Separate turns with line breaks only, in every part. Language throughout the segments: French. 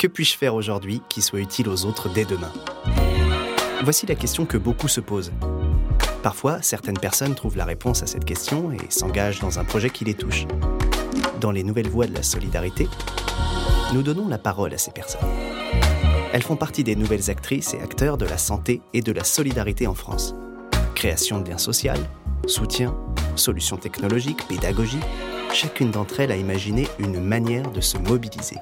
Que puis-je faire aujourd'hui qui soit utile aux autres dès demain? Voici la question que beaucoup se posent. Parfois, certaines personnes trouvent la réponse à cette question et s'engagent dans un projet qui les touche. Dans les nouvelles voies de la solidarité, nous donnons la parole à ces personnes. Elles font partie des nouvelles actrices et acteurs de la santé et de la solidarité en France. Création de liens sociaux, soutien, solutions technologiques, pédagogie, chacune d'entre elles a imaginé une manière de se mobiliser.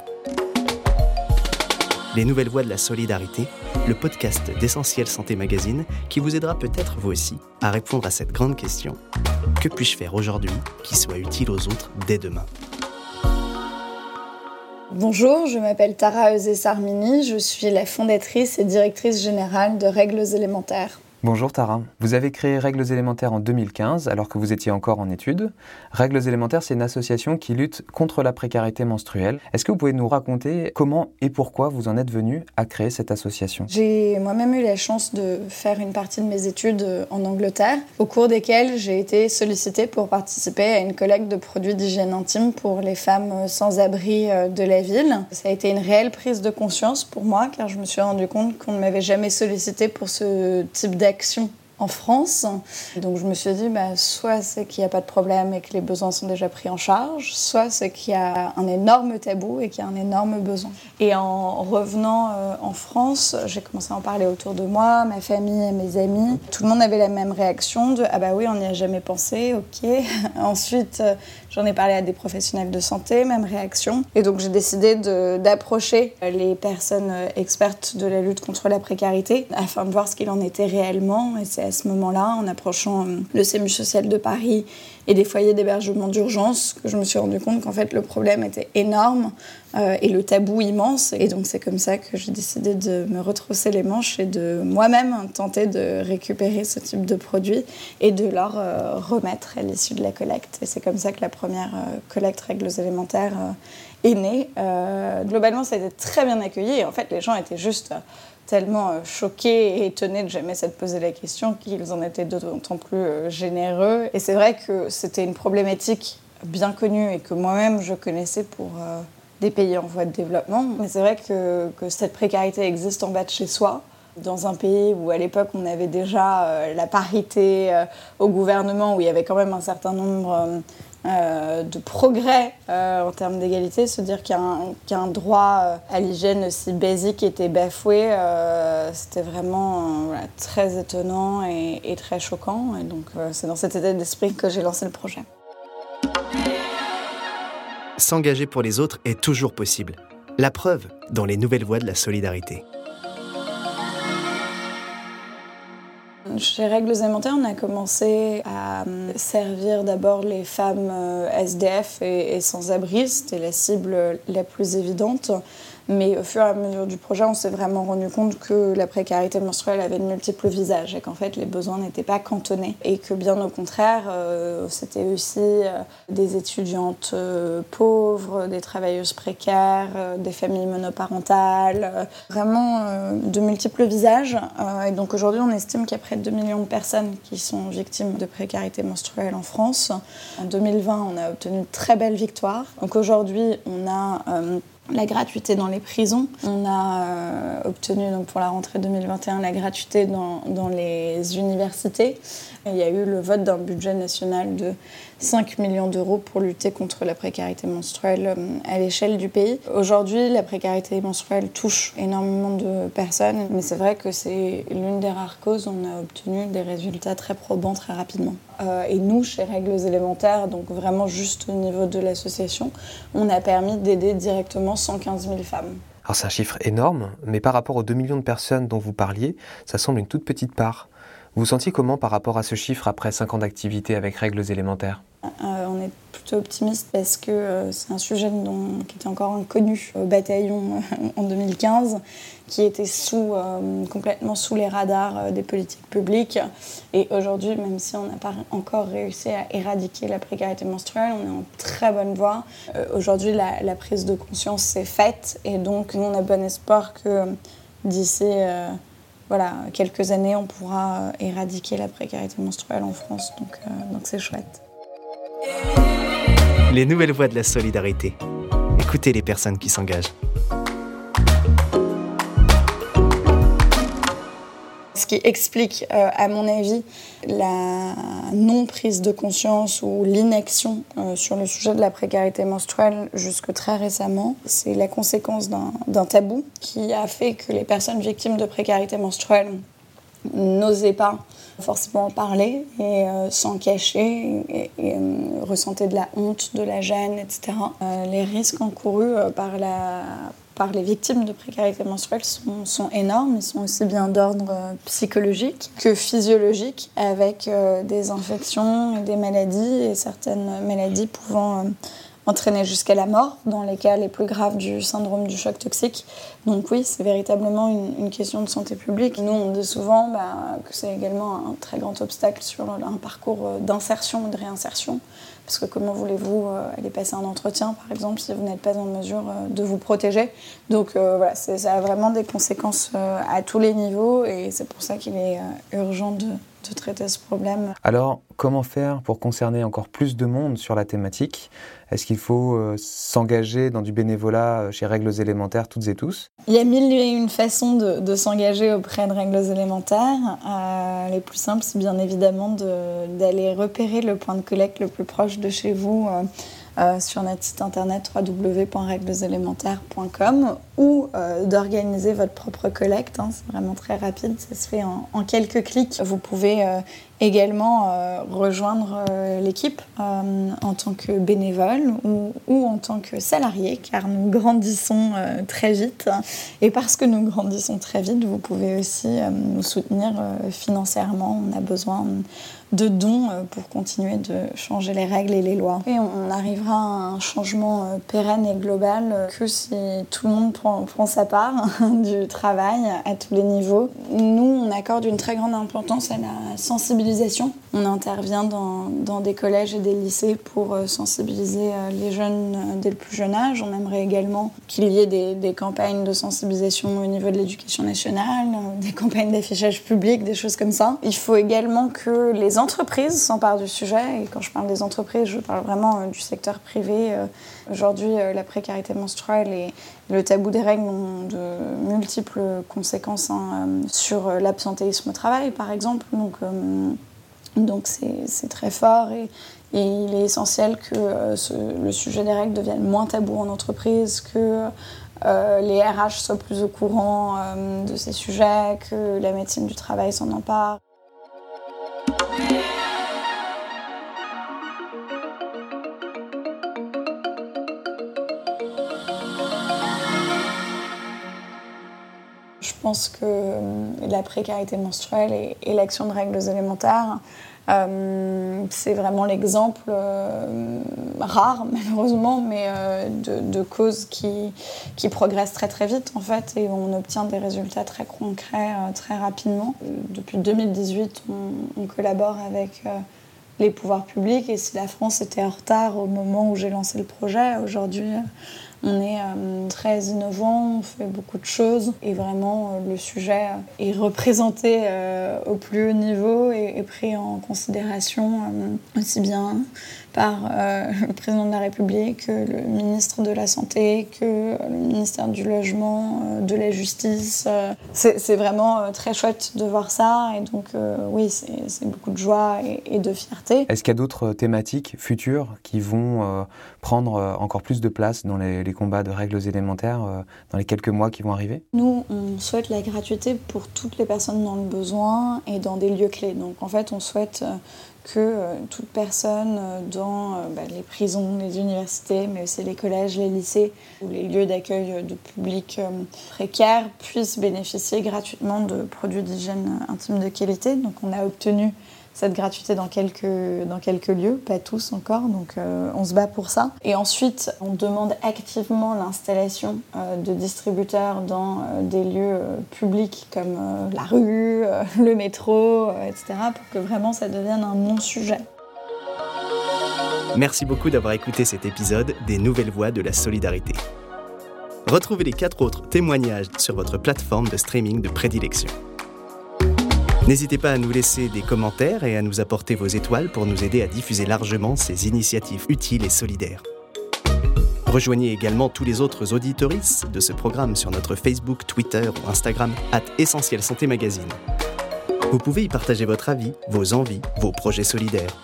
Les Nouvelles Voies de la Solidarité, le podcast d'Essentiel Santé Magazine qui vous aidera peut-être vous aussi à répondre à cette grande question. Que puis-je faire aujourd'hui qui soit utile aux autres dès demain?
Bonjour, je m'appelle Tara Eusé-Sarmini, je suis la fondatrice et directrice générale de Règles élémentaires.
Bonjour Tara. Vous avez créé Règles élémentaires en 2015 alors que vous étiez encore en études. Règles élémentaires, c'est une association qui lutte contre la précarité menstruelle. Est-ce que vous pouvez nous raconter comment et pourquoi vous en êtes venu à créer cette association?
J'ai moi-même eu la chance de faire une partie de mes études en Angleterre, au cours desquelles j'ai été sollicitée pour participer à une collecte de produits d'hygiène intime pour les femmes sans abri euh, de la ville. Ça a été une réelle prise de conscience pour moi car je me suis rendu compte qu'on ne m'avait jamais sollicité pour ce type d'action action en France. Donc je me suis dit, bah, soit c'est qu'il n'y a pas de problème et que les besoins sont déjà pris en charge, soit c'est qu'il y a un énorme tabou et qu'il y a un énorme besoin. Et en revenant euh, en France, j'ai commencé à en parler autour de moi, ma famille, mes amis. Tout le monde avait la même réaction de, ah bah oui, on n'y a jamais pensé, ok. Ensuite, euh, j'en ai parlé à des professionnels de santé, même réaction. Et donc j'ai décidé d'approcher les personnes euh, expertes de la lutte contre la précarité afin de voir ce qu'il en était réellement. Et c'est à ce moment-là, en approchant euh, le SEMU social de Paris et des foyers d'hébergement d'urgence, que je me suis rendu compte qu'en fait le problème était énorme euh, et le tabou immense. Et donc c'est comme ça que j'ai décidé de me retrousser les manches et de moi-même tenter de récupérer ce type de produits et de leur euh, remettre à l'issue de la collecte. Et c'est comme ça que la première collecte règles élémentaires est née. globalement, ça a été très bien accueilli en fait les gens étaient juste tellement euh, choqués et étonnés de jamais s'être posé la question qu'ils en étaient d'autant plus euh, généreux. Et c'est vrai que c'était une problématique bien connue et que moi-même je connaissais pour euh, des pays en voie de développement. Mais c'est vrai que, que, cette précarité existe en bas de chez soi. Dans un pays où à l'époque on avait déjà la parité au gouvernement, où il y avait quand même un certain nombre euh, de progrès euh, en termes d'égalité, se dire qu'un droit euh, à l'hygiène aussi basique était bafoué, c'était vraiment très étonnant et, très choquant. Donc c'est dans cet état d'esprit que j'ai lancé le projet.
S'engager pour les autres est toujours possible. La preuve dans les nouvelles voies de la solidarité.
Chez Règles élémentaires, on a commencé à euh, servir d'abord les femmes euh, SDF et, sans-abri. C'était la cible la plus évidente. Mais au fur et à mesure du projet, on s'est vraiment rendu compte que la précarité menstruelle avait de multiples visages et qu'en fait les besoins n'étaient pas cantonnés et que bien au contraire, euh, c'était aussi des étudiantes pauvres, des travailleuses précaires, des familles monoparentales, vraiment de multiples visages. et donc aujourd'hui, on estime qu'il y a près de 2 millions de personnes qui sont victimes de précarité menstruelle en France. En 2020, on a obtenu une très belle victoire. Donc aujourd'hui, on a la gratuité dans les prisons. On a euh, obtenu pour la rentrée 2021 la gratuité dans, dans les universités. il y a eu le vote d'un budget national de 5 millions d'euros pour lutter contre la précarité menstruelle euh, à l'échelle du pays. Aujourd'hui, la précarité menstruelle touche énormément de personnes, mais c'est vrai que c'est l'une des rares causes où on a obtenu des résultats très probants très rapidement. Euh, et nous, chez Règles élémentaires, donc vraiment juste au niveau de l'association, on a permis d'aider directement 115 000 femmes.
Alors c'est un chiffre énorme, mais par rapport aux 2 millions de personnes dont vous parliez, ça semble une toute petite part. Vous sentiez comment par rapport à ce chiffre après 5 ans d'activité avec règles élémentaires?
Euh, optimiste parce que euh, c'est un sujet dont, qui était encore inconnu au bataillon euh, en 2015, qui était sous, complètement sous les radars des politiques publiques. Et aujourd'hui, même si on n'a pas encore réussi à éradiquer la précarité menstruelle, on est en très bonne voie. aujourd'hui, la, prise de conscience s'est faite et donc nous, on a bon espoir que d'ici voilà, quelques années, on pourra euh, éradiquer la précarité menstruelle en France. Donc, euh, donc c'est chouette.
Les nouvelles voies de la solidarité. Écoutez les personnes qui s'engagent.
Ce qui explique, euh, à mon avis, la non-prise de conscience ou l'inaction euh, sur le sujet de la précarité menstruelle jusque très récemment, c'est la conséquence d'un tabou qui a fait que les personnes victimes de précarité menstruelle n'osaient pas forcément en parler et euh, s'en cacher et, ressentaient de la honte, de la gêne, etc. les risques encourus par la par les victimes de précarité menstruelle sont, sont énormes. Ils sont aussi bien d'ordre euh, psychologique que physiologique, avec euh, des infections et des maladies, et certaines maladies pouvant euh, entraîner jusqu'à la mort dans les cas les plus graves du syndrome du choc toxique. Donc oui, c'est véritablement une, question de santé publique. Nous, on dit souvent bah, que c'est également un très grand obstacle sur un parcours d'insertion et de réinsertion. Parce que comment voulez-vous euh, aller passer un entretien, par exemple, si vous n'êtes pas en mesure euh, de vous protéger? Donc euh, voilà, ça a vraiment des conséquences à tous les niveaux et c'est pour ça qu'il est urgent de, de traiter ce problème.
Alors, comment faire pour concerner encore plus de monde sur la thématique? Est-ce qu'il faut euh, s'engager dans du bénévolat euh, chez Règles élémentaires toutes et tous?
Il y a mille et une façons de, s'engager auprès de Règles élémentaires. Euh, les plus simples, c'est bien évidemment d'aller repérer le point de collecte le plus proche de chez vous. sur notre site internet www.réglesélémentaires.com ou d'organiser votre propre collecte. Hein. c'est vraiment très rapide, ça se fait en, quelques clics. Vous pouvez également euh, rejoindre euh, l'équipe euh, en tant que bénévole ou, en tant que salarié, car nous grandissons très vite. Et parce que nous grandissons très vite, vous pouvez aussi nous soutenir financièrement. On a besoin de dons euh, pour continuer de changer les règles et les lois. Et on arrivera à un changement euh, pérenne et global euh, que si tout le monde prend, prend sa part du travail à tous les niveaux. Nous, on accorde une très grande importance à la sensibilisation. On intervient dans, des collèges et des lycées pour sensibiliser les jeunes dès le plus jeune âge. On aimerait également qu'il y ait des, des campagnes de sensibilisation au niveau de l'éducation nationale, des campagnes d'affichage public, des choses comme ça. Il faut également que les entreprises s'emparent du sujet. Et quand je parle des entreprises, je parle vraiment euh, du secteur privé. Euh, aujourd'hui, euh, la précarité menstruelle et le tabou des règles ont de multiples conséquences hein, sur l'absentéisme au travail, par exemple. Donc, donc c'est très fort et, il est essentiel que le sujet des règles devienne moins tabou en entreprise, que les RH soient plus au courant de ces sujets, que la médecine du travail s'en empare. Que euh, la précarité menstruelle et, l'action de règles élémentaires, euh, c'est vraiment l'exemple euh, rare, malheureusement, mais de, causes qui, qui, progressent très très vite en fait et on obtient des résultats très concrets très rapidement. Depuis 2018, on, on collabore avec les pouvoirs publics et si la France était en retard au moment où j'ai lancé le projet, aujourd'hui on est euh, très innovant, on fait beaucoup de choses et vraiment euh, le sujet est représenté euh, au plus haut niveau et, pris en considération aussi bien par le président de la République, le ministre de la Santé, que le ministère du Logement, de la Justice. C'est vraiment très chouette de voir ça et donc oui, c'est beaucoup de joie et, de fierté.
Est-ce qu'il y a d'autres thématiques futures qui vont prendre encore plus de place dans les les combats de règles élémentaires euh, dans les quelques mois qui vont arriver
Nous, on souhaite la gratuité pour toutes les personnes dans le besoin et dans des lieux clés. Donc en fait, on souhaite euh, que euh, toute personne dans bah, les prisons, les universités, mais aussi les collèges, les lycées ou les lieux d'accueil de public précaires puisse bénéficier gratuitement de produits d'hygiène intime de qualité. Donc on a obtenu cette gratuité dans quelques, dans quelques lieux, pas tous encore, donc euh, on se bat pour ça. Et ensuite, on demande activement l'installation euh, de distributeurs dans euh, des lieux publics comme la rue, le métro, etc., pour que vraiment ça devienne un non-sujet.
Merci beaucoup d'avoir écouté cet épisode des Nouvelles Voies de la Solidarité. Retrouvez les quatre autres témoignages sur votre plateforme de streaming de prédilection. N'hésitez pas à nous laisser des commentaires et à nous apporter vos étoiles pour nous aider à diffuser largement ces initiatives utiles et solidaires. Rejoignez également tous les autres auditoristes de ce programme sur notre Facebook, Twitter ou Instagram, at Essentiel Santé Magazine. Vous pouvez y partager votre avis, vos envies, vos projets solidaires.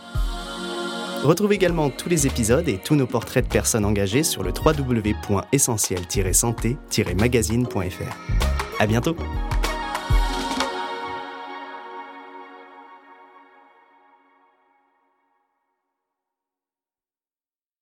Retrouvez également tous les épisodes et tous nos portraits de personnes engagées sur le www.essentiel-santé-magazine.fr. À bientôt!